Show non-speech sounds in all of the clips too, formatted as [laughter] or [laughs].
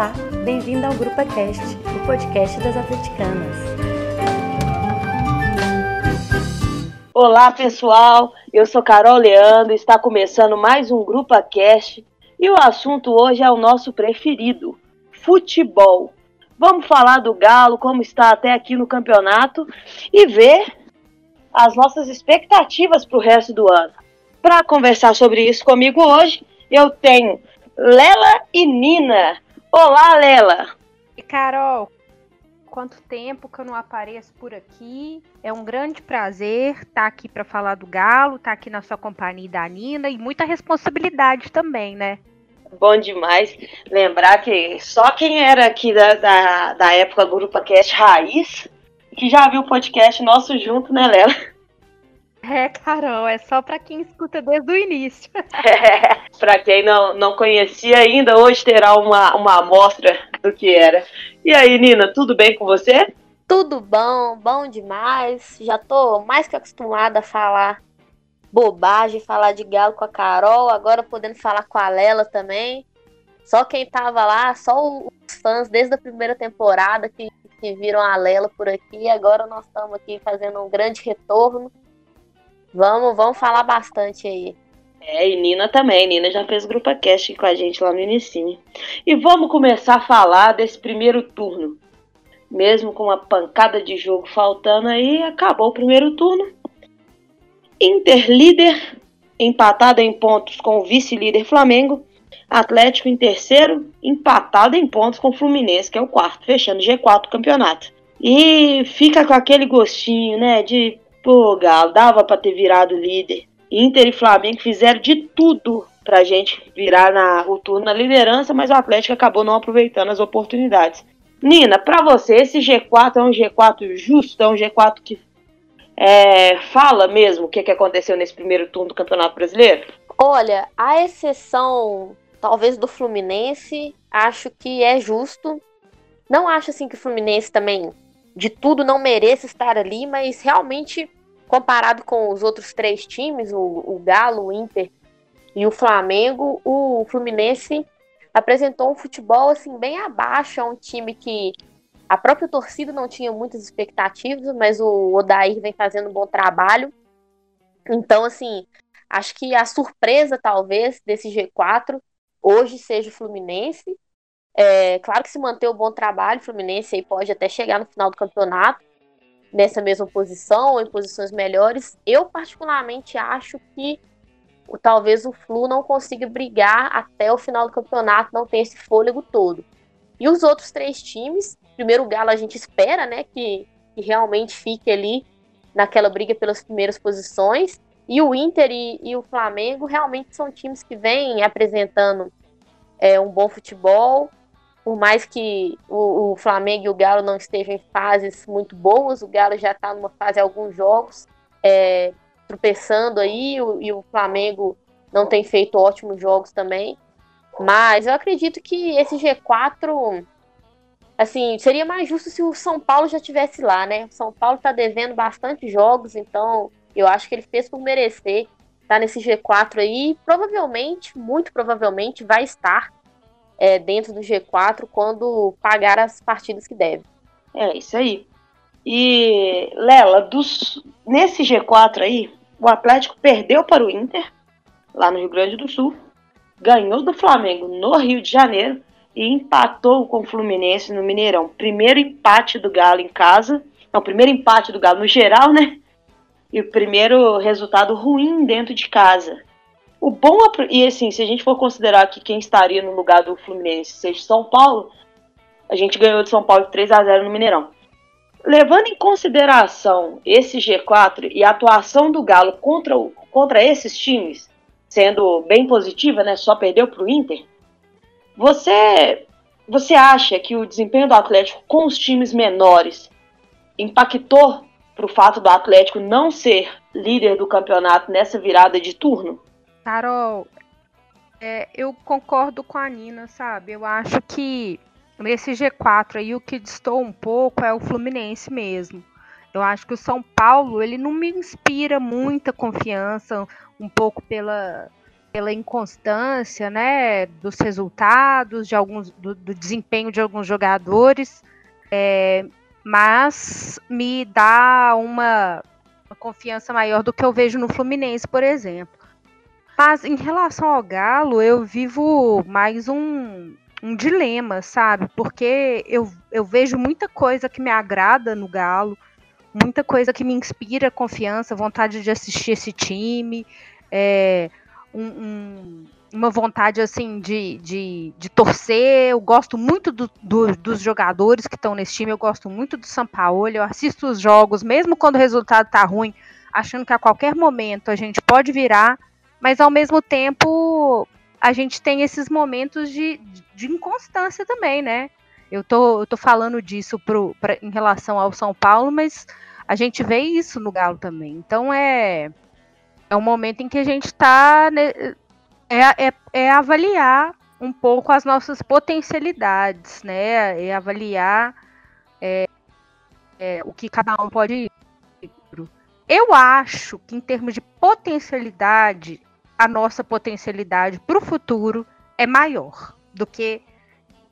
Olá, bem-vindo ao Grupo Cast, o podcast das atleticanas. Olá, pessoal. Eu sou Carol Leandro, está começando mais um Grupo Cast e o assunto hoje é o nosso preferido, futebol. Vamos falar do Galo, como está até aqui no campeonato e ver as nossas expectativas para o resto do ano. Para conversar sobre isso comigo hoje, eu tenho Lela e Nina. Olá, Lela. E Carol, quanto tempo que eu não apareço por aqui. É um grande prazer estar tá aqui para falar do Galo, estar tá aqui na sua companhia da Nina e muita responsabilidade também, né? Bom demais lembrar que só quem era aqui da, da, da época do Grupo Cast Raiz que já viu o podcast nosso junto, né, Lela? É, Carol, é só para quem escuta desde o início. [laughs] É, para quem não, não conhecia ainda, hoje terá uma, uma amostra do que era. E aí, Nina, tudo bem com você? Tudo bom, bom demais. Já tô mais que acostumada a falar bobagem, falar de galo com a Carol, agora podendo falar com a Lela também. Só quem tava lá, só os fãs desde a primeira temporada que, que viram a Lela por aqui. Agora nós estamos aqui fazendo um grande retorno. Vamos, vamos falar bastante aí. É, e Nina também. Nina já fez grupo cast com a gente lá no início. E vamos começar a falar desse primeiro turno. Mesmo com uma pancada de jogo faltando aí, acabou o primeiro turno. Inter líder, empatado em pontos com o vice-líder Flamengo. Atlético em terceiro, empatado em pontos com o Fluminense, que é o quarto, fechando G4 do campeonato. E fica com aquele gostinho, né, de Pô, Galo, dava para ter virado líder. Inter e Flamengo fizeram de tudo pra gente virar na, o turno na liderança, mas o Atlético acabou não aproveitando as oportunidades. Nina, para você, esse G4 é um G4 justo? É um G4 que é, fala mesmo o que, que aconteceu nesse primeiro turno do Campeonato Brasileiro? Olha, a exceção talvez do Fluminense, acho que é justo. Não acho assim que o Fluminense também de tudo não mereça estar ali, mas realmente, comparado com os outros três times, o, o Galo, o Inter e o Flamengo, o Fluminense apresentou um futebol assim bem abaixo, é um time que a própria torcida não tinha muitas expectativas, mas o Odair vem fazendo um bom trabalho. Então, assim, acho que a surpresa talvez desse G4 hoje seja o Fluminense, é, claro que se manter o bom trabalho, o Fluminense aí pode até chegar no final do campeonato nessa mesma posição ou em posições melhores. Eu particularmente acho que talvez o Flu não consiga brigar até o final do campeonato, não ter esse fôlego todo. E os outros três times, primeiro o Galo a gente espera, né, que, que realmente fique ali naquela briga pelas primeiras posições. E o Inter e, e o Flamengo realmente são times que vêm apresentando é, um bom futebol, por mais que o, o, Flamengo e o Galo não estejam em fases muito boas, o Galo já está numa fase alguns jogos, é, tropeçando aí, o, e o Flamengo não tem feito ótimos jogos também. Mas eu acredito que esse G4, assim, seria mais justo se o São Paulo já tivesse lá, né? O São Paulo está devendo bastante jogos, então eu acho que ele fez por merecer estar tá nesse G4 aí. Provavelmente, muito provavelmente, vai estar é, dentro do G4 quando pagar as partidas que deve. É isso aí. E Lela, dos, nesse G4 aí, o Atlético perdeu para o Inter, lá no Rio Grande do Sul, ganhou do Flamengo no Rio de Janeiro e empatou com o Fluminense no Mineirão. Primeiro empate do Galo em casa, não, primeiro empate do Galo no geral, né? E o primeiro resultado ruim dentro de casa. O bom, e assim, se a gente for considerar que quem estaria no lugar do Fluminense seja São Paulo, a gente ganhou de São Paulo de 3 a 0 no Mineirão. Levando em consideração esse G4 e a atuação do Galo contra, o, contra esses times, sendo bem positiva, né, só perdeu para o Inter, você, você acha que o desempenho do Atlético com os times menores impactou para o fato do Atlético não ser líder do campeonato nessa virada de turno? Carol, é, eu concordo com a Nina, sabe? Eu acho que nesse G4 aí o que distou um pouco é o Fluminense mesmo. Eu acho que o São Paulo, ele não me inspira muita confiança, um pouco pela pela inconstância, né, dos resultados, de alguns, do, do desempenho de alguns jogadores, é, mas me dá uma, uma confiança maior do que eu vejo no Fluminense, por exemplo. Mas em relação ao Galo, eu vivo mais um, um dilema, sabe? Porque eu, eu vejo muita coisa que me agrada no Galo, muita coisa que me inspira confiança, vontade de assistir esse time, é, um, um, uma vontade assim de, de, de, torcer. Eu gosto muito do, do, dos jogadores que estão nesse time, eu gosto muito do São Paulo, eu assisto os jogos, mesmo quando o resultado tá ruim, achando que a qualquer momento a gente pode virar, mas ao mesmo tempo a gente tem esses momentos de, de inconstância também, né? Eu tô, eu tô falando disso pro, pra, em relação ao São Paulo, mas a gente vê isso no Galo também. Então é, é um momento em que a gente está. Né, é, é, é avaliar um pouco as nossas potencialidades, né? É avaliar é, é, o que cada um pode ir. Eu acho que, em termos de potencialidade, a nossa potencialidade para o futuro é maior do que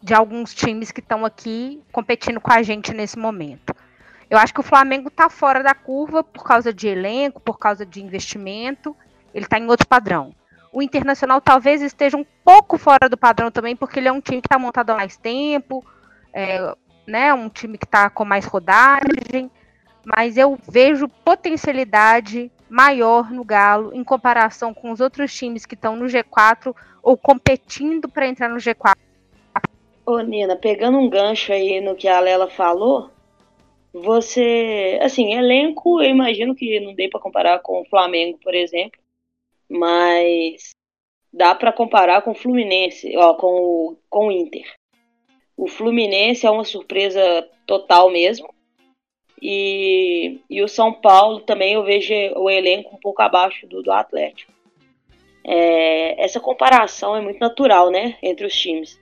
de alguns times que estão aqui competindo com a gente nesse momento. Eu acho que o Flamengo está fora da curva por causa de elenco, por causa de investimento. Ele está em outro padrão. O Internacional talvez esteja um pouco fora do padrão também, porque ele é um time que está montado há mais tempo, é, né, um time que está com mais rodagem. Mas eu vejo potencialidade maior no Galo em comparação com os outros times que estão no G4 ou competindo para entrar no G4 Ô, Nina, pegando um gancho aí no que a Lela falou, você. Assim, elenco, eu imagino que não dê para comparar com o Flamengo, por exemplo, mas dá para comparar com o Fluminense, ó, com o, com o Inter. O Fluminense é uma surpresa total mesmo. E, e o São Paulo também eu vejo o elenco um pouco abaixo do, do Atlético. É, essa comparação é muito natural, né, entre os times.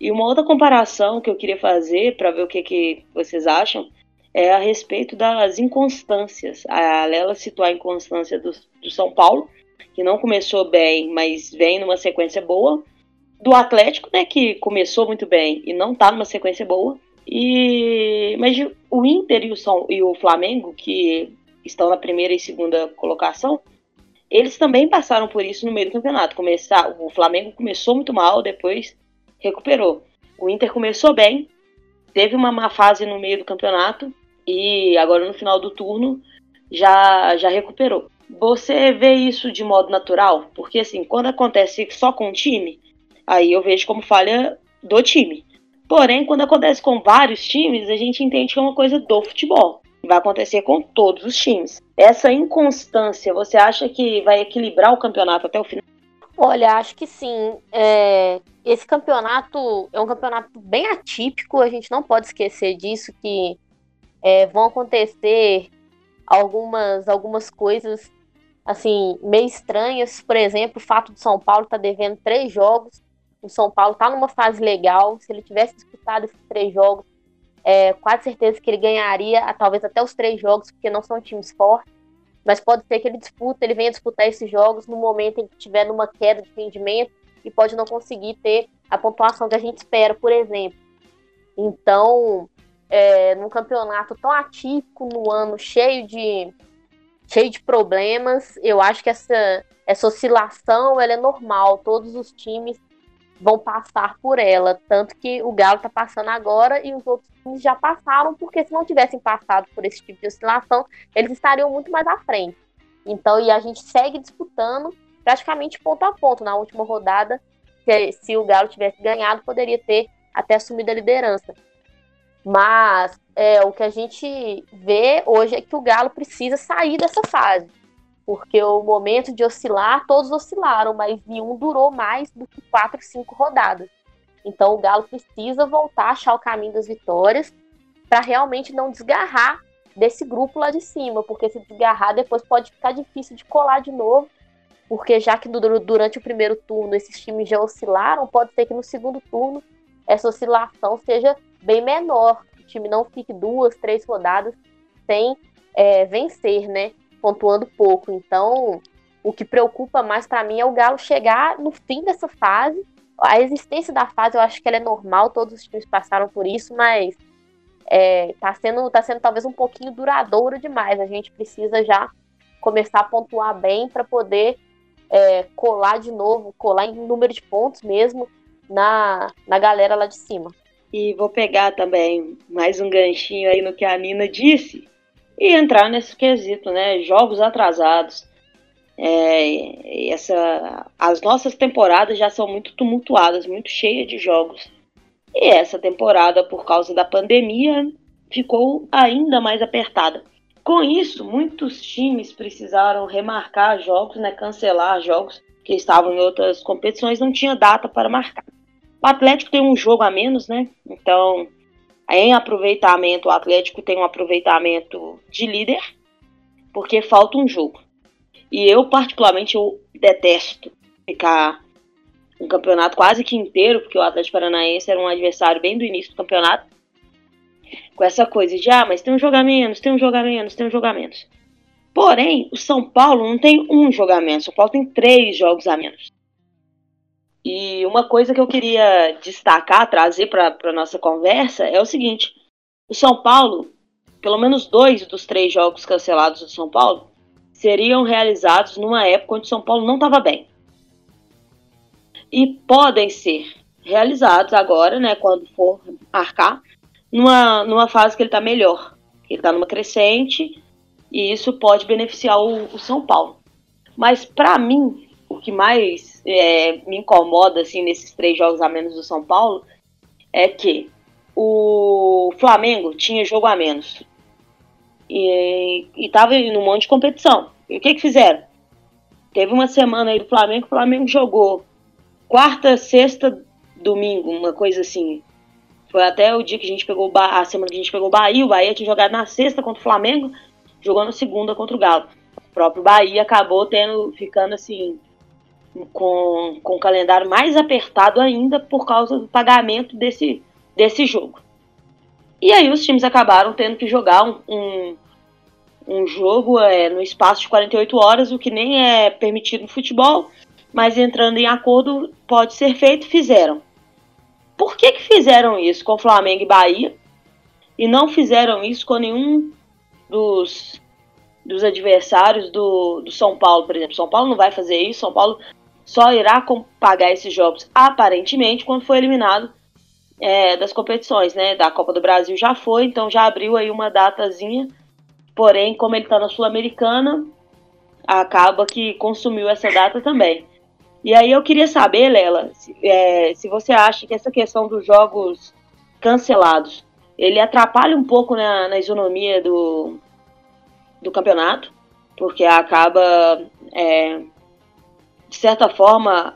E uma outra comparação que eu queria fazer para ver o que, que vocês acham é a respeito das inconstâncias. A Lela citou a inconstância do, do São Paulo, que não começou bem, mas vem numa sequência boa. Do Atlético, né, que começou muito bem e não está numa sequência boa. E mas o Inter e o, São, e o Flamengo, que estão na primeira e segunda colocação, eles também passaram por isso no meio do campeonato. Começar, o Flamengo começou muito mal, depois recuperou. O Inter começou bem, teve uma má fase no meio do campeonato e agora no final do turno já, já recuperou. Você vê isso de modo natural? Porque assim, quando acontece só com um time, aí eu vejo como falha do time. Porém, quando acontece com vários times, a gente entende que é uma coisa do futebol. Vai acontecer com todos os times. Essa inconstância, você acha que vai equilibrar o campeonato até o final? Olha, acho que sim. É, esse campeonato é um campeonato bem atípico, a gente não pode esquecer disso, que é, vão acontecer algumas, algumas coisas assim meio estranhas. Por exemplo, o fato de São Paulo estar tá devendo três jogos. O São Paulo está numa fase legal. Se ele tivesse disputado esses três jogos, é, quase certeza que ele ganharia talvez até os três jogos, porque não são times fortes. Mas pode ser que ele disputa, ele venha disputar esses jogos no momento em que tiver numa queda de rendimento e pode não conseguir ter a pontuação que a gente espera, por exemplo. Então, é, num campeonato tão atípico, no ano cheio de cheio de problemas, eu acho que essa, essa oscilação ela é normal. Todos os times vão passar por ela, tanto que o Galo está passando agora e os outros times já passaram, porque se não tivessem passado por esse tipo de oscilação, eles estariam muito mais à frente. Então, e a gente segue disputando praticamente ponto a ponto. Na última rodada, se, se o Galo tivesse ganhado, poderia ter até assumido a liderança. Mas é, o que a gente vê hoje é que o Galo precisa sair dessa fase. Porque o momento de oscilar, todos oscilaram, mas nenhum durou mais do que quatro, cinco rodadas. Então o Galo precisa voltar a achar o caminho das vitórias para realmente não desgarrar desse grupo lá de cima, porque se desgarrar depois pode ficar difícil de colar de novo porque já que durante o primeiro turno esses times já oscilaram, pode ser que no segundo turno essa oscilação seja bem menor, o time não fique duas, três rodadas sem é, vencer, né? Pontuando pouco. Então, O que preocupa mais para mim é o Galo chegar no fim dessa fase. A existência da fase, eu acho que ela é normal, todos os times passaram por isso, mas é, tá, sendo, tá sendo talvez um pouquinho duradouro demais. A gente precisa já começar a pontuar bem para poder é, colar de novo, colar em número de pontos mesmo na, na galera lá de cima. E vou pegar também mais um ganchinho aí no que a Nina disse e entrar nesse quesito, né? Jogos atrasados. É, essa, as nossas temporadas já são muito tumultuadas, muito cheias de jogos. E essa temporada, por causa da pandemia, ficou ainda mais apertada. Com isso, muitos times precisaram remarcar jogos, né, cancelar jogos que estavam em outras competições, não tinha data para marcar. O Atlético tem um jogo a menos, né? Então, em aproveitamento, o Atlético tem um aproveitamento de líder, porque falta um jogo. E eu, particularmente, eu detesto ficar um campeonato quase que inteiro, porque o Atlético Paranaense era um adversário bem do início do campeonato, com essa coisa de, ah, mas tem um menos, tem um menos, tem um menos. Porém, o São Paulo não tem um menos, o São Paulo tem três jogos a menos. E uma coisa que eu queria destacar, trazer para a nossa conversa é o seguinte: o São Paulo, pelo menos dois dos três jogos cancelados do São Paulo, seriam realizados numa época onde o São Paulo não estava bem. E podem ser realizados agora, né, quando for marcar, numa, numa fase que ele está melhor. Ele está numa crescente e isso pode beneficiar o, o São Paulo. Mas para mim, que mais é, me incomoda assim nesses três jogos a menos do São Paulo é que o Flamengo tinha jogo a menos e estava em um monte de competição. E o que que fizeram? Teve uma semana aí do Flamengo, o Flamengo jogou quarta, sexta, domingo, uma coisa assim. Foi até o dia que a gente pegou a semana que a gente pegou o Bahia, o Bahia tinha jogado na sexta contra o Flamengo, jogou na segunda contra o Galo. O próprio Bahia acabou tendo ficando assim com, com o calendário mais apertado ainda por causa do pagamento desse, desse jogo. E aí os times acabaram tendo que jogar um, um, um jogo é, no espaço de 48 horas, o que nem é permitido no futebol, mas entrando em acordo pode ser feito, fizeram. Por que, que fizeram isso com Flamengo e Bahia e não fizeram isso com nenhum dos, dos adversários do, do São Paulo, por exemplo? São Paulo não vai fazer isso, São Paulo só irá pagar esses jogos aparentemente quando for eliminado é, das competições, né? Da Copa do Brasil já foi, então já abriu aí uma datazinha. Porém, como ele está na Sul-Americana, acaba que consumiu essa data também. E aí eu queria saber, Lela, se, é, se você acha que essa questão dos jogos cancelados, ele atrapalha um pouco na, na isonomia do, do campeonato, porque acaba é, de certa forma,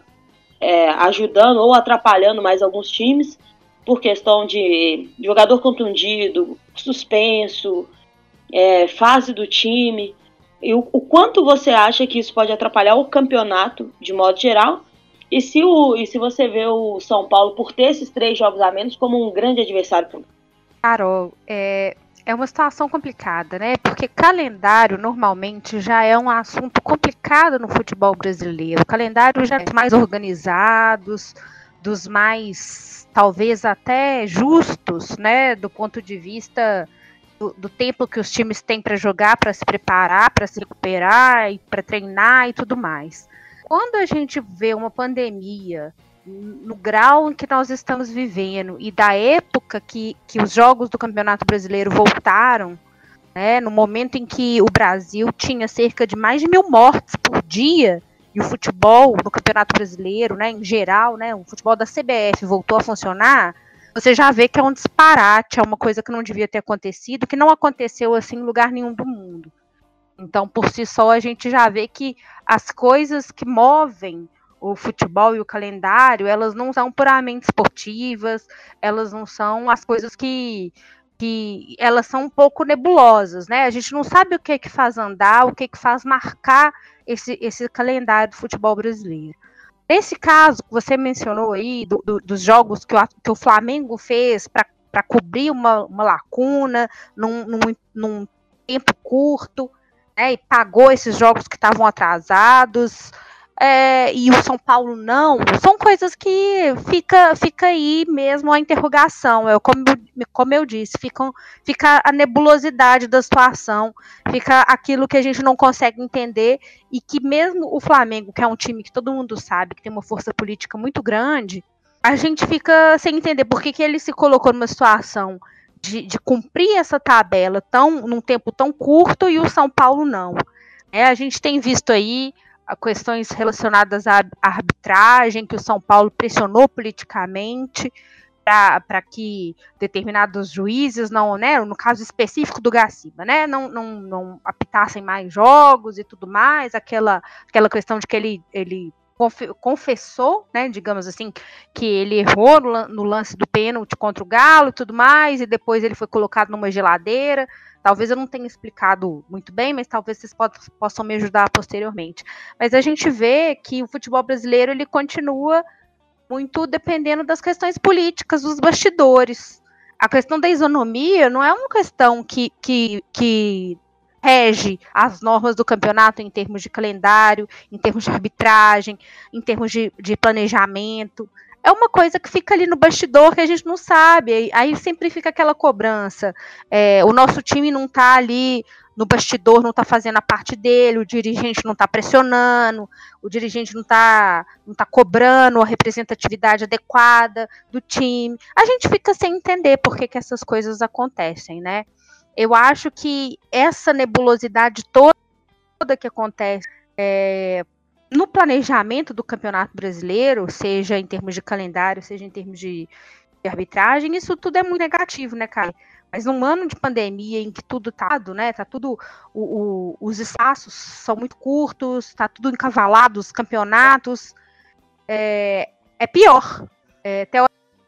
é, ajudando ou atrapalhando mais alguns times por questão de jogador contundido, suspenso, é, fase do time. E o, o, quanto você acha que isso pode atrapalhar o campeonato de modo geral? E se, o, e se você vê o São Paulo por ter esses três jogos a menos como um grande adversário? Carol, é, é uma situação complicada, né? Porque calendário normalmente já é um assunto complicado no futebol brasileiro. Calendário já é mais organizados, dos mais talvez até justos, né? Do ponto de vista do, do tempo que os times têm para jogar, para se preparar, para se recuperar e para treinar e tudo mais. Quando a gente vê uma pandemia no grau em que nós estamos vivendo e da época que, que os jogos do Campeonato Brasileiro voltaram, né, no momento em que o Brasil tinha cerca de mais de mil mortes por dia, e o futebol no Campeonato Brasileiro, né, em geral, né, o futebol da CBF voltou a funcionar, você já vê que é um disparate, é uma coisa que não devia ter acontecido, que não aconteceu assim em lugar nenhum do mundo. Então, por si só, a gente já vê que as coisas que movem o futebol e o calendário, elas não são puramente esportivas, elas não são as coisas que, que elas são um pouco nebulosas, né? A gente não sabe o que é que faz andar, o que é que faz marcar esse, esse calendário do futebol brasileiro. Nesse caso que você mencionou aí, do, do, dos jogos que o, que o Flamengo fez para cobrir uma, uma lacuna num, num, num tempo curto, né, e pagou esses jogos que estavam atrasados, é, e o São Paulo não, são coisas que fica, fica aí mesmo a interrogação. Eu, como, como eu disse, ficam, fica a nebulosidade da situação, fica aquilo que a gente não consegue entender, e que mesmo o Flamengo, que é um time que todo mundo sabe que tem uma força política muito grande, a gente fica sem entender por que, que ele se colocou numa situação de, de cumprir essa tabela tão num tempo tão curto e o São Paulo não. É, a gente tem visto aí questões relacionadas à arbitragem, que o São Paulo pressionou politicamente para que determinados juízes não, né, no caso específico do Gaciba, né, não, não, não apitassem mais jogos e tudo mais, aquela, aquela questão de que ele, ele confessou, né, digamos assim, que ele errou no, no lance do pênalti contra o Galo e tudo mais, e depois ele foi colocado numa geladeira, Talvez eu não tenha explicado muito bem, mas talvez vocês possam me ajudar posteriormente. Mas a gente vê que o futebol brasileiro ele continua muito dependendo das questões políticas, dos bastidores. A questão da isonomia não é uma questão que, que, que rege as normas do campeonato em termos de calendário, em termos de arbitragem, em termos de, de planejamento é uma coisa que fica ali no bastidor que a gente não sabe. Aí sempre fica aquela cobrança. É, o nosso time não está ali no bastidor, não está fazendo a parte dele, o dirigente não está pressionando, o dirigente não está não tá cobrando a representatividade adequada do time. A gente fica sem entender por que, que essas coisas acontecem, né? Eu acho que essa nebulosidade toda que acontece é, no planejamento do Campeonato Brasileiro, seja em termos de calendário, seja em termos de, de arbitragem, isso tudo é muito negativo, né, cara? Mas num ano de pandemia em que tudo tá, né, tá tudo, o, o, os espaços são muito curtos, tá tudo encavalado, os campeonatos, é, é pior. É,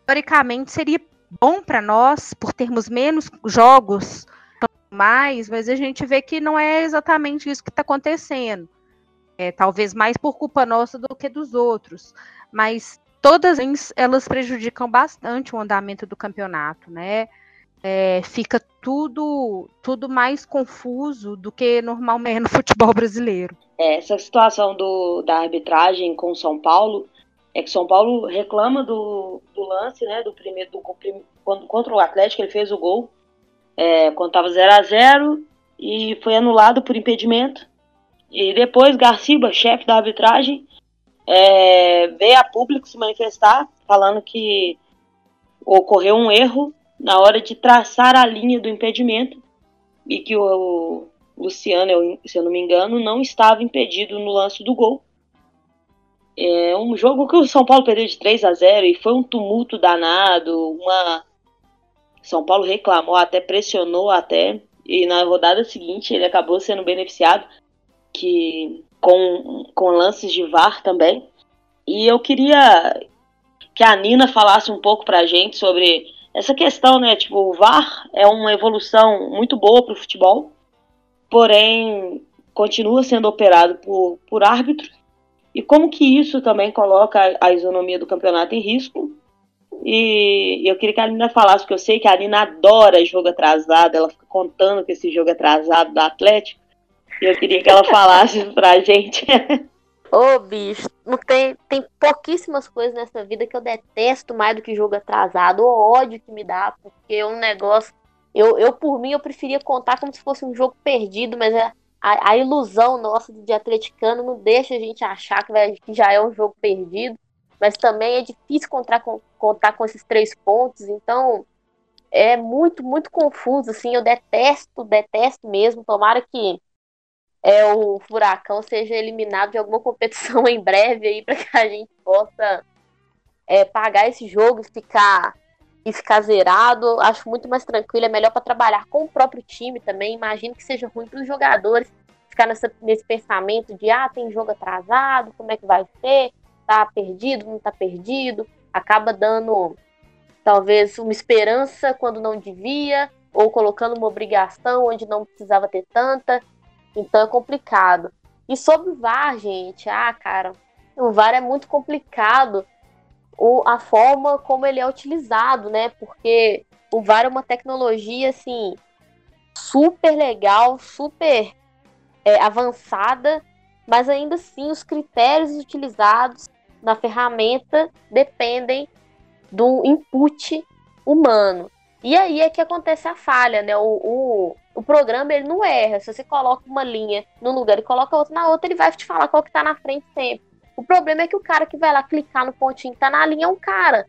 teoricamente seria bom para nós, por termos menos jogos, mais, mas a gente vê que não é exatamente isso que está acontecendo. É, talvez mais por culpa nossa do que dos outros. Mas todas elas prejudicam bastante o andamento do campeonato, né? É, fica tudo tudo mais confuso do que normalmente no [laughs] futebol brasileiro. É, essa situação do, da arbitragem com São Paulo é que São Paulo reclama do, do lance, né, do primeiro do, quando, contra o Atlético ele fez o gol é, quando estava 0 a 0 e foi anulado por impedimento. E depois Garciba, chefe da arbitragem, é, veio a público se manifestar, falando que ocorreu um erro na hora de traçar a linha do impedimento e que o, Luciano, se eu não me engano, não estava impedido no lance do gol. É um jogo que o São Paulo perdeu de 3 a 0 e foi um tumulto danado, uma São Paulo reclamou, até pressionou até e na rodada seguinte ele acabou sendo beneficiado que com, com lances de VAR também. E eu queria que a Nina falasse um pouco pra gente sobre essa questão, né? Tipo, o VAR é uma evolução muito boa pro futebol, porém continua sendo operado por, por árbitros. E como que isso também coloca a isonomia do campeonato em risco. E eu queria que a Nina falasse, porque eu sei que a Nina adora jogo atrasado, ela fica contando que esse jogo atrasado do Atlético. Eu queria que ela falasse pra gente. [laughs] Ô, bicho, não tem, tem pouquíssimas coisas nessa vida que eu detesto mais do que jogo atrasado. O ódio que me dá, porque é um negócio. Eu, eu, por mim, eu preferia contar como se fosse um jogo perdido, mas é, a, a ilusão nossa de atleticano não deixa a gente achar que, vai, que já é um jogo perdido. Mas também é difícil contar com, contar com esses três pontos, então é muito, muito confuso, assim, eu detesto, detesto mesmo. Tomara que é, o Furacão seja eliminado de alguma [laughs] competição em breve aí para que a gente possa é, pagar esse jogo e ficar e ficar zerado. Acho muito mais tranquilo, é melhor para trabalhar com o próprio time também. Imagino que seja ruim para os jogadores ficar nessa, nesse pensamento de ah, tem jogo atrasado, como é que vai ser? Tá perdido, não tá perdido. Acaba dando talvez uma esperança quando não devia, ou colocando uma obrigação onde não precisava ter tanta. Então é complicado. E sobre o VAR, gente, ah, cara, o VAR é muito complicado o, a forma como ele é utilizado, né? Porque o VAR é uma tecnologia, assim, super legal, super é, avançada, mas ainda assim os critérios utilizados na ferramenta dependem do input humano. E aí é que acontece a falha, né? O, o, o programa ele não erra. Se você coloca uma linha num lugar e coloca outra na outra, ele vai te falar qual que tá na frente sempre. O problema é que o cara que vai lá clicar no pontinho que tá na linha é um cara.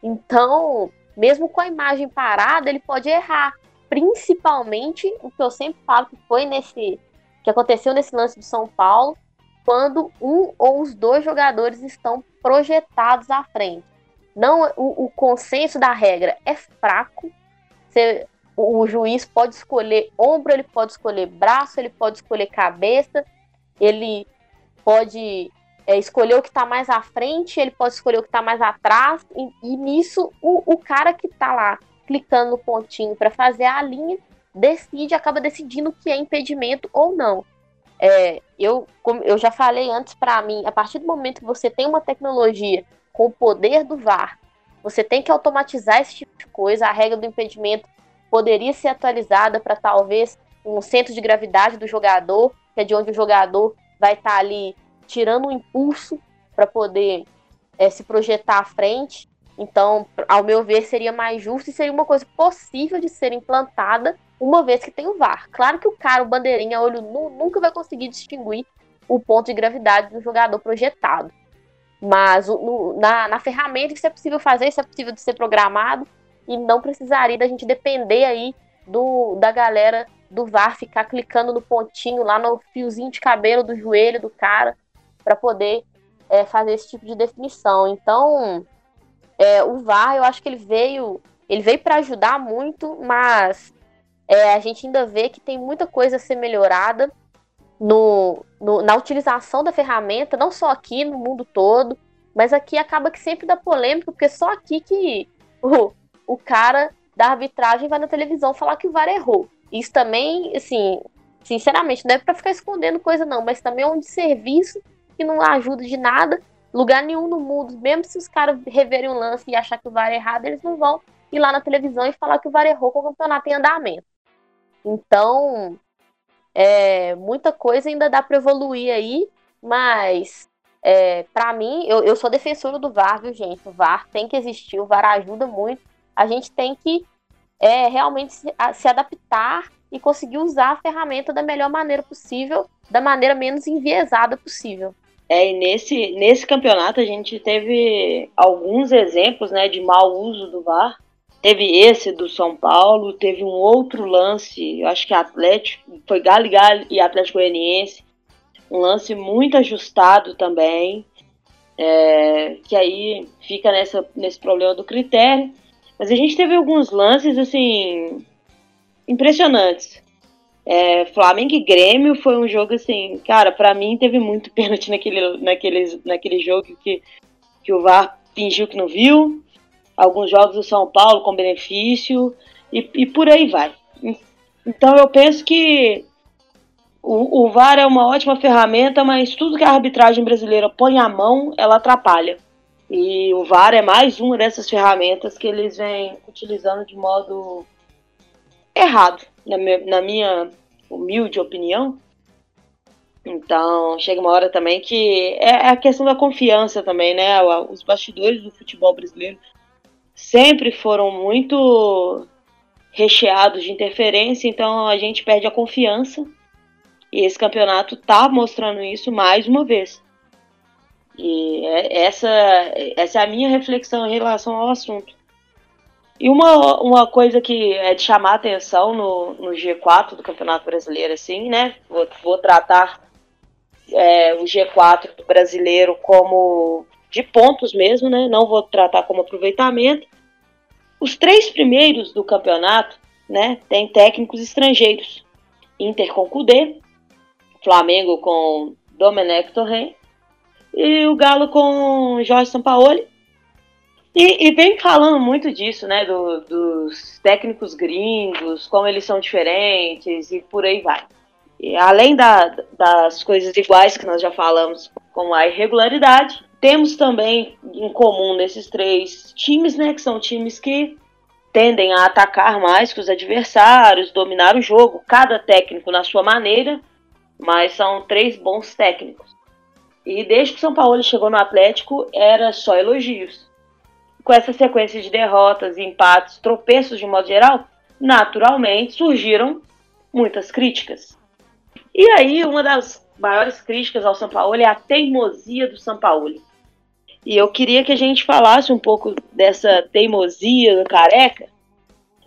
Então, mesmo com a imagem parada, ele pode errar. Principalmente o que eu sempre falo que foi nesse. que aconteceu nesse lance do São Paulo, quando um ou os dois jogadores estão projetados à frente. Não, o, o consenso da regra é fraco. Você, o, o juiz pode escolher ombro, ele pode escolher braço, ele pode escolher cabeça, ele pode é, escolher o que está mais à frente, ele pode escolher o que está mais atrás, e, e nisso o, o, cara que está lá clicando no pontinho para fazer a linha decide, acaba decidindo que é impedimento ou não. É, eu, como eu já falei antes para mim, a partir do momento que você tem uma tecnologia com o poder do VAR, você tem que automatizar esse tipo de coisa. A regra do impedimento poderia ser atualizada para talvez um centro de gravidade do jogador, que é de onde o jogador vai estar tá ali tirando um impulso para poder é, se projetar à frente. Então, ao meu ver, seria mais justo e seria uma coisa possível de ser implantada uma vez que tem o VAR. Claro que o cara, o bandeirinha, olho nu, nunca vai conseguir distinguir o ponto de gravidade do jogador projetado. Mas no, na, na ferramenta isso é possível fazer, isso é possível de ser programado e não precisaria da gente depender aí do, da galera do VAR ficar clicando no pontinho lá no fiozinho de cabelo do joelho do cara para poder é, fazer esse tipo de definição. Então, é, o VAR, eu acho que ele veio, ele veio para ajudar muito, mas é, a gente ainda vê que tem muita coisa a ser melhorada no, no, na utilização da ferramenta, não só aqui, no mundo todo, mas aqui acaba que sempre dá polêmica, porque só aqui que o, o cara da arbitragem vai na televisão falar que o VAR errou. Isso também, assim, sinceramente, não é para ficar escondendo coisa não, mas também é um desserviço que não ajuda de nada. Lugar nenhum no mundo, mesmo se os caras reverem um lance e achar que o VAR é errado, eles não vão ir lá na televisão e falar que o VAR errou com o campeonato em andamento. Então, é, muita coisa ainda dá para evoluir aí, mas é, para mim, eu, eu sou defensora do VAR, viu, gente? O VAR tem que existir, o VAR ajuda muito. A gente tem que é, realmente se, a, se adaptar e conseguir usar a ferramenta da melhor maneira possível, da maneira menos enviesada possível. É, e nesse, nesse campeonato a gente teve alguns exemplos né, de mau uso do VAR. Teve esse do São Paulo, teve um outro lance, acho que Atlético, foi Galo e Atlético Goianiense, um lance muito ajustado também, é, que aí fica nessa, nesse problema do critério. Mas a gente teve alguns lances, assim, impressionantes. É, Flamengo e Grêmio foi um jogo assim, cara, para mim teve muito [laughs] pênalti naquele, naquele, naquele jogo que, que o VAR fingiu que não viu. Alguns jogos do São Paulo com benefício e, e por aí vai. Então eu penso que o, o VAR é uma ótima ferramenta, mas tudo que a arbitragem brasileira põe à mão, ela atrapalha. E o VAR é mais uma dessas ferramentas que eles vêm utilizando de modo errado na na minha humilde opinião. Então, chega uma hora também que é a questão da confiança também, né? Os bastidores do futebol brasileiro sempre foram muito recheados de interferência, então a gente perde a confiança. E esse campeonato tá mostrando isso mais uma vez. E é, essa, essa é a minha reflexão em relação ao assunto. E uma, uma coisa que é de chamar atenção no, no G4 do Campeonato Brasileiro, assim, né? Vou, vou tratar é, o G4 brasileiro como de pontos mesmo, né? Não vou tratar como aproveitamento. Os três primeiros do campeonato, né? Tem técnicos estrangeiros. Inter com Cudê, Flamengo com Domenech Torren e o Galo com Jorge Sampaoli e, e, vem falando muito disso, né? Do, dos técnicos gringos, como eles são diferentes e por aí vai. E além da, das coisas iguais que nós já falamos, como a irregularidade, temos também em comum nesses três times, né? Que são times que tendem a atacar mais que os adversários, dominar o jogo, cada técnico na sua maneira, mas são três bons técnicos. E desde que o São Paulo chegou no Atlético, era só elogios. Com essa sequência de derrotas, empates, tropeços de modo geral, naturalmente surgiram muitas críticas. E aí, uma das maiores críticas ao São Paulo é a teimosia do São Paulo. E eu queria que a gente falasse um pouco dessa teimosia do Careca.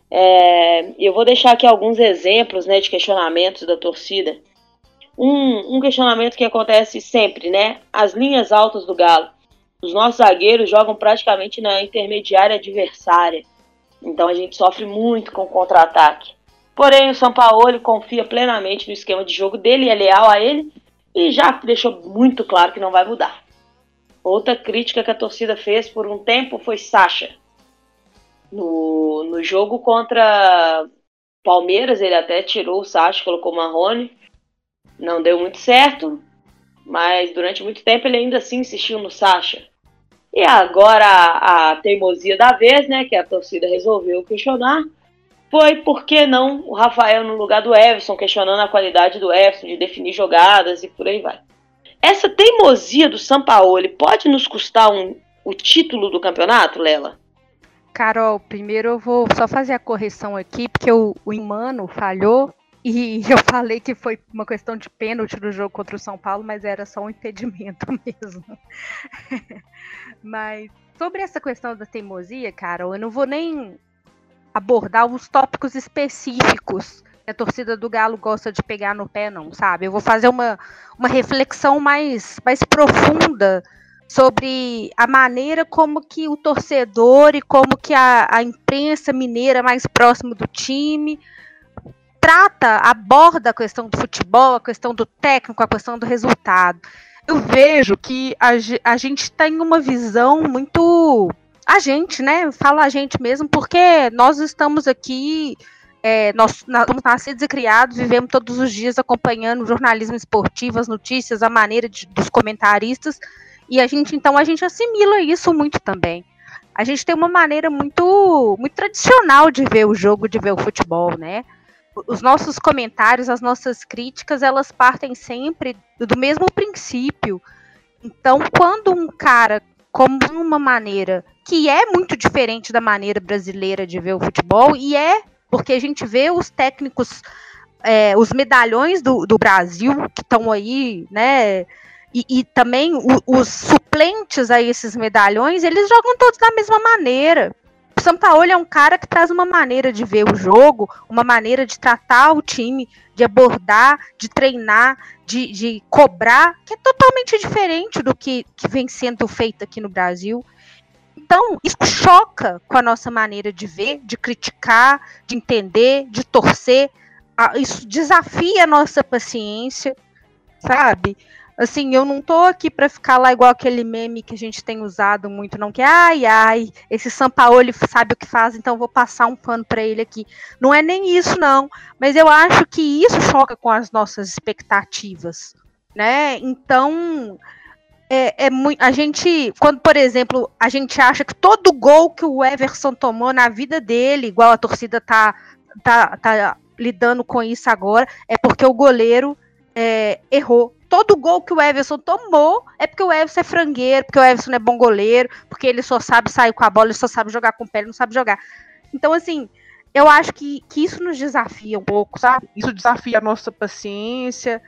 É, eu vou deixar aqui alguns exemplos né, de questionamentos da torcida. Um, um questionamento que acontece sempre, né? As linhas altas do Galo. Os nossos zagueiros jogam praticamente na intermediária adversária. Então a gente sofre muito com o contra-ataque. Porém, o São Paulo confia plenamente no esquema de jogo dele, é leal a ele e já deixou muito claro que não vai mudar. Outra crítica que a torcida fez por um tempo foi Sacha. No, no jogo contra Palmeiras, ele até tirou o Sacha, colocou o Marrone. Não deu muito certo, mas durante muito tempo ele ainda assim insistiu no Sacha. E agora a, a teimosia da vez, né, que a torcida resolveu questionar, foi por que não o Rafael no lugar do Everson, questionando a qualidade do Everson de definir jogadas e por aí vai. Essa teimosia do Sampaoli pode nos custar um, o título do campeonato, Lela? Carol, primeiro eu vou só fazer a correção aqui, porque o, o Imano falhou e [laughs] eu falei que foi uma questão de pênalti no jogo contra o São Paulo, mas era só um impedimento [laughs] mesmo. [laughs] mas sobre essa questão da teimosia, Carol, eu não vou nem abordar os tópicos específicos a torcida do Galo gosta de pegar no pé, não, sabe? Eu vou fazer uma, uma reflexão mais, mais profunda sobre a maneira como que o torcedor e como que a, a imprensa mineira mais próximo do time trata, aborda a questão do futebol, a questão do técnico, a questão do resultado. Eu vejo que a, a gente tem uma visão muito a gente, né? Falo a gente mesmo, porque nós estamos aqui, é, nós, nós somos nascidos e criados, vivemos todos os dias acompanhando jornalismo esportivo, as notícias, a maneira de, dos comentaristas, e a gente, então, a gente assimila isso muito também. A gente tem uma maneira muito, muito tradicional de ver o jogo, de ver o futebol, né? Os nossos comentários, as nossas críticas, elas partem sempre do mesmo princípio. Então, quando um cara como uma maneira que é muito diferente da maneira brasileira de ver o futebol, e é porque a gente vê os técnicos, é, os medalhões do, do Brasil que estão aí, né? E, e também o, os suplentes a esses medalhões, eles jogam todos da mesma maneira. O São Paulo é um cara que traz uma maneira de ver o jogo, uma maneira de tratar o time, de abordar, de treinar, de, de cobrar, que é totalmente diferente do que, que vem sendo feito aqui no Brasil. Então, isso choca com a nossa maneira de ver, de criticar, de entender, de torcer. Isso desafia a nossa paciência, sabe? Assim, eu não tô aqui para ficar lá igual aquele meme que a gente tem usado muito, não que ai ai, esse Sampaoli sabe o que faz, então vou passar um pano para ele aqui. Não é nem isso não, mas eu acho que isso choca com as nossas expectativas, né? Então, é, é muito. A gente, quando, por exemplo, a gente acha que todo gol que o Everson tomou na vida dele, igual a torcida tá, tá, tá lidando com isso agora, é porque o goleiro é, errou todo gol que o Everson tomou é porque o Everson é frangueiro, porque o Everson é bom goleiro, porque ele só sabe sair com a bola, ele só sabe jogar com o pé, ele não sabe jogar. Então, assim, eu acho que, que isso nos desafia um pouco, sabe? Isso desafia a nossa paciência,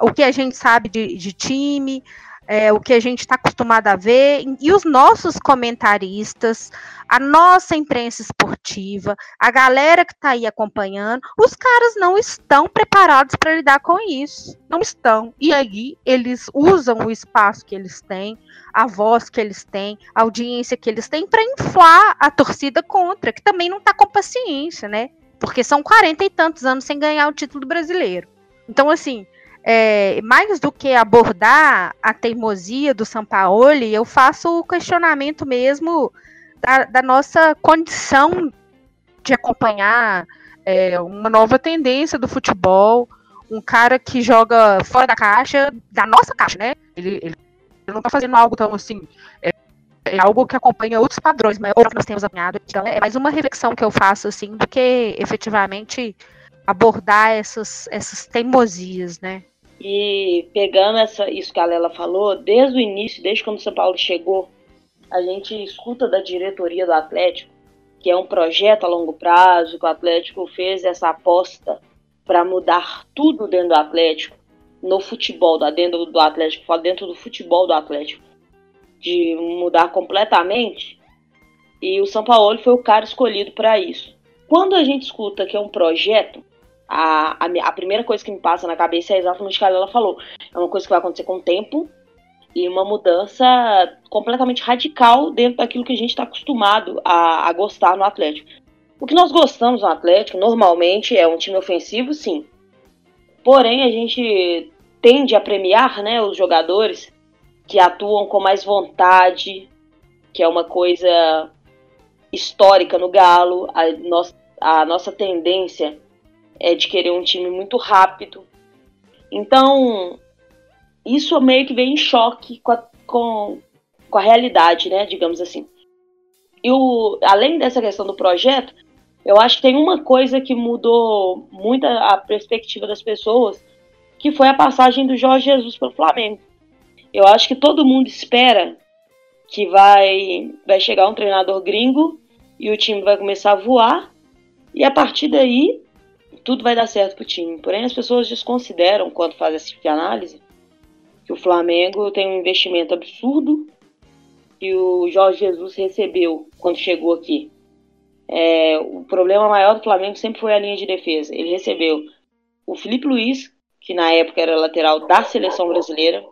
o que a gente sabe de, de time, é, o que a gente está acostumado a ver, e os nossos comentaristas, a nossa imprensa esportiva, a galera que está aí acompanhando, os caras não estão preparados para lidar com isso. Não estão. E aí eles usam o espaço que eles têm, a voz que eles têm, a audiência que eles têm para inflar a torcida contra, que também não está com paciência, né? Porque são quarenta e tantos anos sem ganhar o título brasileiro. Então, assim, é, mais do que abordar a teimosia do Sampaoli, eu faço o questionamento mesmo da, da nossa condição de acompanhar é, uma nova tendência do futebol, um cara que joga fora da caixa, da nossa caixa, né? Ele, ele não está fazendo algo tão assim. É, é, algo que acompanha outros padrões, mas que nós temos apanhado. Então, é mais uma reflexão que eu faço, assim, do que efetivamente abordar essas, essas teimosias, né? E pegando essa, isso que a Lela falou, desde o início, desde quando o São Paulo chegou, a gente escuta da diretoria do Atlético, que é um projeto a longo prazo, que o Atlético fez essa aposta para mudar tudo dentro do Atlético, no futebol, dentro do Atlético, dentro do futebol do Atlético, de mudar completamente. E o São Paulo foi o cara escolhido para isso. Quando a gente escuta que é um projeto, a, a, a, primeira coisa que me passa na cabeça é exatamente o que ela falou. É uma coisa que vai acontecer com o tempo e uma mudança completamente radical dentro daquilo que a gente está acostumado a, a gostar no Atlético. O que nós gostamos no Atlético, normalmente, é um time ofensivo, sim. Porém, a gente tende a premiar né, os jogadores que atuam com mais vontade, que é uma coisa histórica no Galo. A, no, a nossa tendência é de querer um time muito rápido. Então, isso meio que vem em choque com a, com, com a realidade, né? Digamos assim. E o, além dessa questão do projeto, eu acho que tem uma coisa que mudou muito a perspectiva das pessoas, que foi a passagem do Jorge Jesus pelo Flamengo. Eu acho que todo mundo espera que vai, vai chegar um treinador gringo e o time vai começar a voar, e a partir daí tudo vai dar certo pro time. Porém, as pessoas desconsideram, quando fazem essa tipo análise, que o Flamengo tem um investimento absurdo que o Jorge Jesus recebeu quando chegou aqui. É, o problema maior do Flamengo sempre foi a linha de defesa. Ele recebeu o Felipe Luiz, que na época era lateral da seleção brasileira,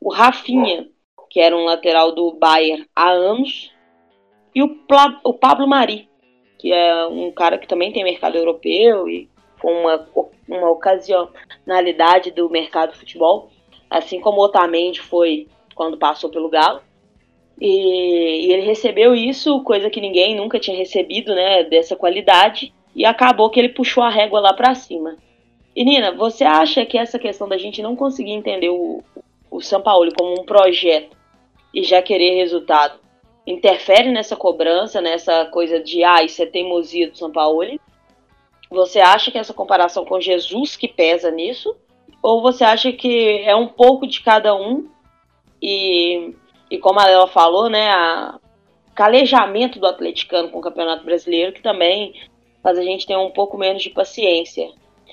o Rafinha, que era um lateral do Bayern há anos, e o, Pla o Pablo Mari, que é um cara que também tem mercado europeu e com uma, uma ocasionalidade do mercado de futebol, assim como Otamendi foi quando passou pelo Galo. E, e, ele recebeu isso, coisa que ninguém nunca tinha recebido, né, dessa qualidade, e acabou que ele puxou a régua lá para cima. E Nina, você acha que essa questão da gente não conseguir entender o, o São Paulo como um projeto e já querer resultado interfere nessa cobrança, nessa coisa de ah, isso é teimosia do São Paulo? Você acha que essa comparação com Jesus que pesa nisso? Ou você acha que é um pouco de cada um e, e como a Lela falou, né, a calejamento do atleticano com o Campeonato Brasileiro que também faz a gente ter um pouco menos de paciência.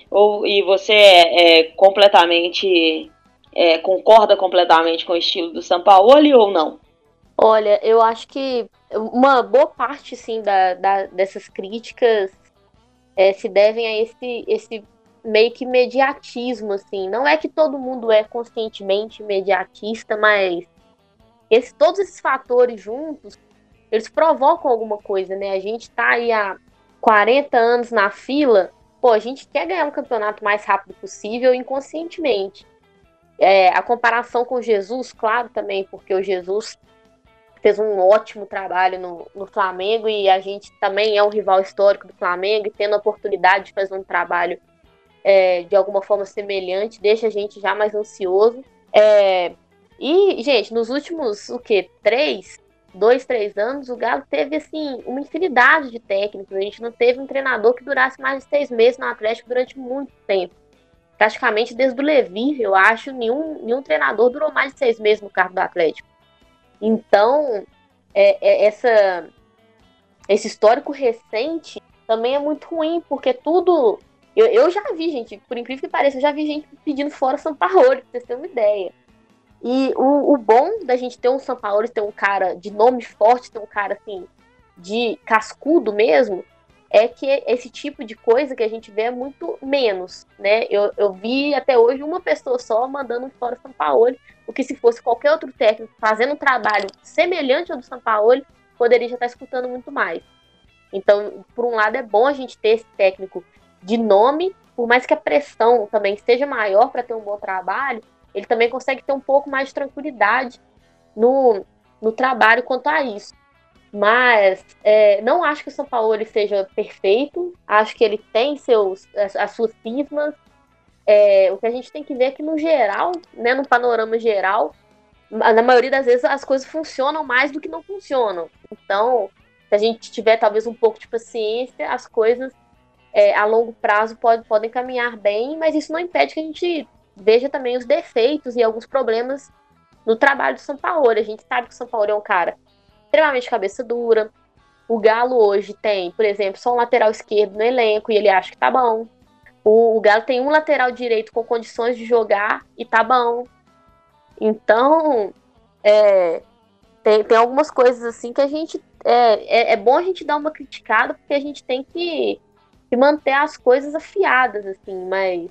Ou, e você é, é completamente é, concorda completamente com o estilo do Sampaoli ou não? Olha, eu acho que uma boa parte sim da, da dessas críticas é, se devem a esse, esse meio que mediatismo, assim. Não é que todo mundo é conscientemente mediatista, mas esse, todos esses fatores juntos, eles provocam alguma coisa, né? A gente tá aí há 40 anos na fila, pô, a gente quer ganhar um campeonato mais rápido possível inconscientemente. É, a comparação com Jesus, claro, também, porque o Jesus fez um ótimo trabalho no, no Flamengo e a gente também é um rival histórico do Flamengo e tendo a oportunidade de fazer um trabalho é, de alguma forma semelhante deixa a gente já mais ansioso. É, e, gente, nos últimos, o que, três, dois, três anos, o Galo teve, assim, uma infinidade de técnicos. A gente não teve um treinador que durasse mais de seis meses no Atlético durante muito tempo. Praticamente desde o Levi, eu acho, nenhum, nenhum treinador durou mais de seis meses no cargo do Atlético. Então, é, é, essa, esse histórico recente também é muito ruim, porque tudo. Eu, eu já vi, gente, por incrível que pareça, eu já vi gente pedindo fora São Paulo, [laughs] pra vocês terem uma ideia. E o, o bom da gente ter um São Paulo, ter um cara de nome forte, ter um cara assim, de cascudo mesmo, é que esse tipo de coisa que a gente vê é muito menos, né? Eu, eu vi até hoje uma pessoa só mandando fora São Paulo, o que se fosse qualquer outro técnico fazendo um trabalho semelhante ao do São Paulo, poderia já estar escutando muito mais. Então, por um lado, é bom a gente ter esse técnico de nome, por mais que a pressão também seja maior para ter um bom trabalho, ele também consegue ter um pouco mais de tranquilidade no, no trabalho quanto a isso. Mas é, não acho que o São Paulo ele seja perfeito. Acho que ele tem seus, as, as suas cismas. É, o que a gente tem que ver é que, no geral, né, no panorama geral, na maioria das vezes as coisas funcionam mais do que não funcionam. Então, se a gente tiver talvez um pouco de paciência, as coisas é, a longo prazo pode, podem caminhar bem, mas isso não impede que a gente veja também os defeitos e alguns problemas no trabalho do São Paulo. A gente sabe que o São Paulo é um cara extremamente cabeça dura. O Galo hoje tem, por exemplo, só um lateral esquerdo no elenco e ele acha que tá bom. O, o Galo tem um lateral direito com condições de jogar e tá bom. Então, é, tem, tem algumas coisas assim que a gente. É, é, é, bom a gente dar uma criticada, porque a gente tem que, que manter as coisas afiadas, assim, mas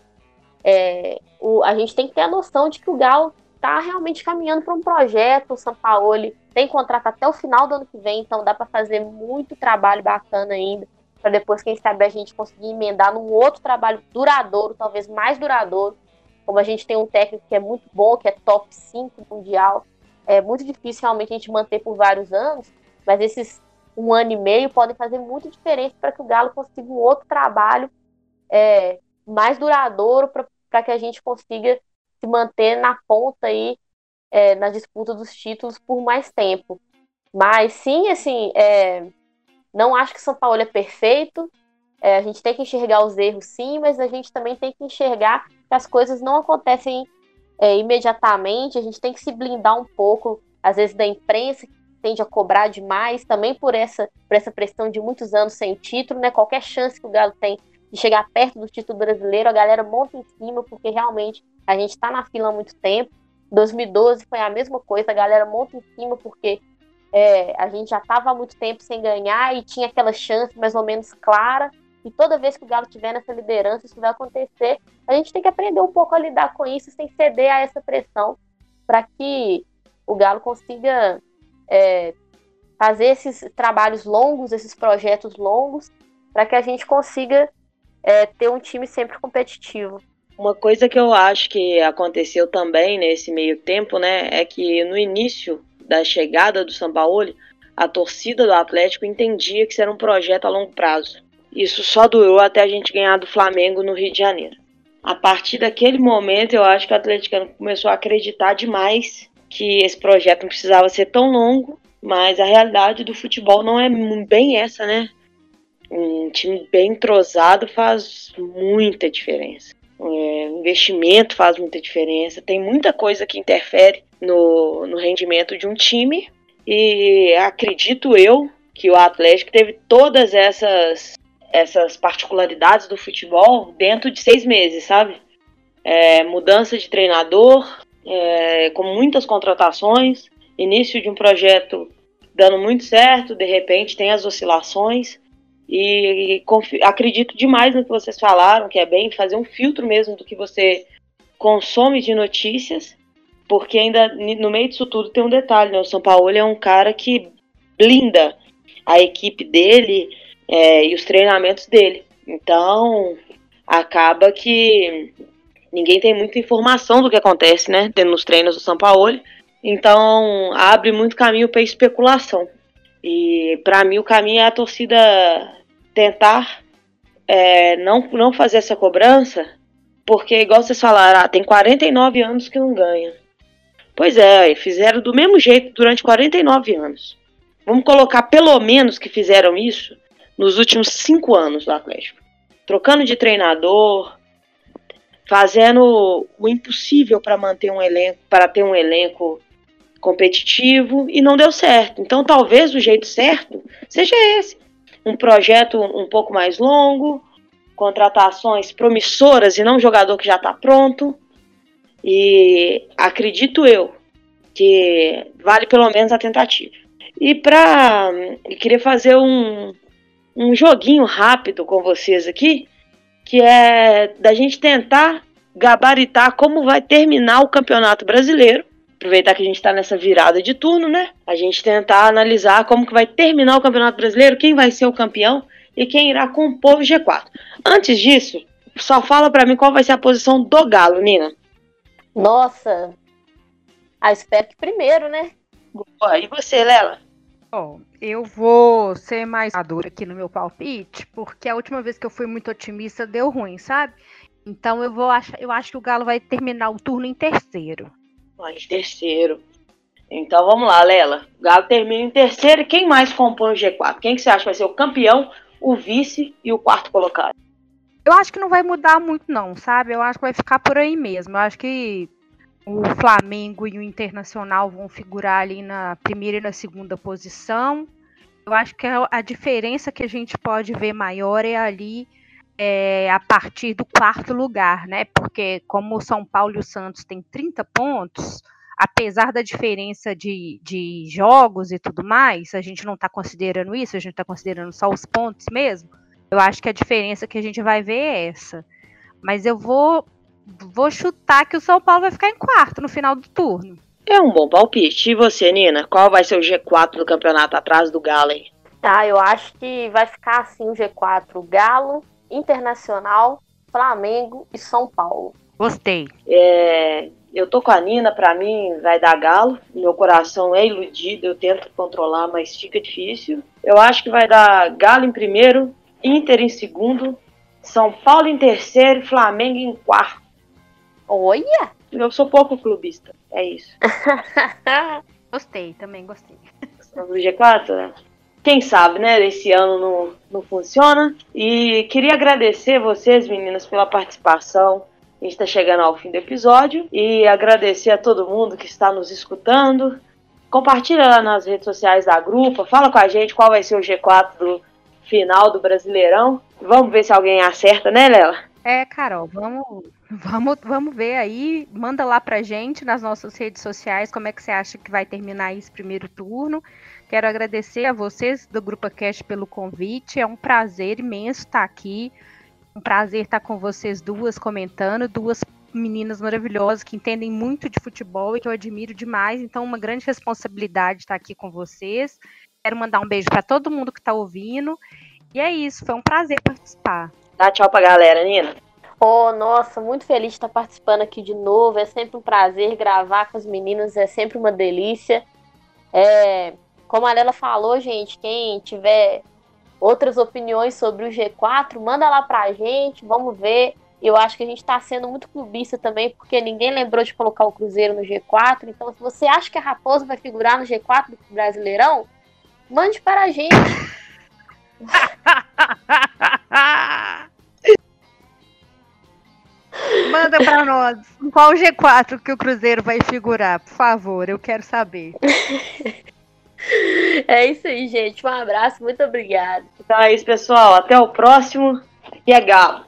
é, o, a gente tem que ter a noção de que o Galo está realmente caminhando para um projeto. O São Paulo tem contrato até o final do ano que vem, então dá para fazer muito trabalho bacana ainda, para depois, quem sabe, a gente conseguir emendar num outro trabalho duradouro, talvez mais duradouro. Como a gente tem um técnico que é muito bom, que é top 5 mundial, é muito difícil realmente a gente manter por vários anos, mas esses um ano e meio podem fazer muita diferença para que o Galo consiga um outro trabalho é, mais duradouro para que a gente consiga se manter na ponta aí é, na disputa dos títulos por mais tempo. Mas sim, assim, é, não acho que São Paulo é perfeito. É, a gente tem que enxergar os erros, sim, mas a gente também tem que enxergar que as coisas não acontecem é, imediatamente, a gente tem que se blindar um pouco, às vezes, da imprensa, que tende a cobrar demais, também por essa, por essa pressão de muitos anos sem título, né? Qualquer chance que o Galo tem de chegar perto do título brasileiro, a galera monta em cima, porque realmente a gente está na fila há muito tempo. 2012 foi a mesma coisa, a galera monta em cima porque é, a gente já estava há muito tempo sem ganhar e tinha aquela chance mais ou menos clara. E toda vez que o Galo tiver nessa liderança, isso vai acontecer. A gente tem que aprender um pouco a lidar com isso sem ceder a essa pressão para que o Galo consiga é, fazer esses trabalhos longos, esses projetos longos, para que a gente consiga é, ter um time sempre competitivo. Uma coisa que eu acho que aconteceu também nesse meio tempo, né, é que no início da chegada do Sampaoli, a torcida do Atlético entendia que isso era um projeto a longo prazo. Isso só durou até a gente ganhar do Flamengo no Rio de Janeiro. A partir daquele momento, eu acho que o atleticano começou a acreditar demais que esse projeto não precisava ser tão longo, mas a realidade do futebol não é bem essa, né? Um time bem entrosado faz muita diferença. É, investimento faz muita diferença. Tem muita coisa que interfere no, no rendimento de um time. E acredito eu que o Atlético teve todas essas essas particularidades do futebol dentro de seis meses, sabe? É, mudança de treinador, é, com muitas contratações, início de um projeto dando muito certo, de repente tem as oscilações. E, e acredito demais no que vocês falaram, que é bem fazer um filtro mesmo do que você consome de notícias, porque ainda no meio disso tudo tem um detalhe, né? O São Paulo é um cara que blinda a equipe dele, é, e os treinamentos dele. Então, acaba que ninguém tem muita informação do que acontece, né, nos treinos do São Paulo. Então, abre muito caminho para especulação. E para mim o caminho é a torcida tentar é, não, não fazer essa cobrança, porque igual vocês falaram, ah, tem 49 anos que não ganha. Pois é, fizeram do mesmo jeito durante 49 anos. Vamos colocar pelo menos que fizeram isso nos últimos cinco anos do Atlético. Trocando de treinador, fazendo o impossível para manter um elenco, para ter um elenco competitivo e não deu certo. Então talvez o jeito certo seja esse. Um projeto um pouco mais longo, contratações promissoras e não um jogador que já está pronto. E acredito eu que vale pelo menos a tentativa. E para queria fazer um, um joguinho rápido com vocês aqui, que é da gente tentar gabaritar como vai terminar o Campeonato Brasileiro. Aproveitar que a gente está nessa virada de turno, né? A gente tentar analisar como que vai terminar o Campeonato Brasileiro, quem vai ser o campeão e quem irá compor o G4. Antes disso, só fala para mim qual vai ser a posição do Galo, Nina. Nossa! Ah, espero que primeiro, né? Boa. E você, Lela? Bom, eu vou ser mais madura aqui no meu palpite, porque a última vez que eu fui muito otimista deu ruim, sabe? Então eu vou achar, eu acho que o Galo vai terminar o turno em terceiro. Em terceiro. Então vamos lá, Lela. O Galo termina em terceiro. E quem mais compõe o G4? Quem que você acha que vai ser o campeão, o vice e o quarto colocado? Eu acho que não vai mudar muito, não, sabe? Eu acho que vai ficar por aí mesmo. Eu acho que o Flamengo e o Internacional vão figurar ali na primeira e na segunda posição. Eu acho que a diferença que a gente pode ver maior é ali é, a partir do quarto lugar, né? Porque como o São Paulo e o Santos têm 30 pontos, apesar da diferença de, de jogos e tudo mais, a gente não está considerando isso, a gente está considerando só os pontos mesmo. Eu acho que a diferença que a gente vai ver é essa. Mas eu vou, vou chutar que o São Paulo vai ficar em quarto no final do turno. É um bom palpite. E você, Nina? Qual vai ser o G4 do campeonato atrás do Galo aí? Ah, eu acho que vai ficar assim o G4. Galo, Internacional, Flamengo e São Paulo. Gostei. É, eu tô com a Nina, pra mim vai dar galo. Meu coração é iludido, eu tento controlar, mas fica difícil. Eu acho que vai dar galo em primeiro, Inter em segundo, São Paulo em terceiro e Flamengo em quarto. Olha! Eu sou pouco clubista, é isso. [laughs] gostei, também gostei. Do G4, né? Quem sabe, né? Esse ano não, não funciona. E queria agradecer vocês, meninas, pela participação. A gente está chegando ao fim do episódio. E agradecer a todo mundo que está nos escutando. Compartilha lá nas redes sociais da grupa. Fala com a gente qual vai ser o G4 do final do Brasileirão. Vamos ver se alguém acerta, né, Lela? É, Carol, vamos, vamos, vamos ver aí. Manda lá pra gente nas nossas redes sociais como é que você acha que vai terminar esse primeiro turno. Quero agradecer a vocês do Grupo Cast pelo convite. É um prazer imenso estar aqui. Um prazer estar com vocês duas comentando, duas meninas maravilhosas que entendem muito de futebol e que eu admiro demais. Então, uma grande responsabilidade estar aqui com vocês. Quero mandar um beijo para todo mundo que está ouvindo. E é isso, foi um prazer participar. Dá tchau pra galera, Nina. Oh, nossa, muito feliz de estar participando aqui de novo. É sempre um prazer gravar com as meninas, é sempre uma delícia. É, como a Lela falou, gente, quem tiver outras opiniões sobre o G4, manda lá pra gente, vamos ver. Eu acho que a gente está sendo muito clubista também, porque ninguém lembrou de colocar o Cruzeiro no G4. Então, se você acha que a Raposa vai figurar no G4 do Brasileirão, Mande para a gente. [laughs] Manda para nós. Qual G4 que o Cruzeiro vai figurar, por favor? Eu quero saber. [laughs] É isso aí, gente. Um abraço, muito obrigada. Então é isso, pessoal. Até o próximo. Aqui é Galo.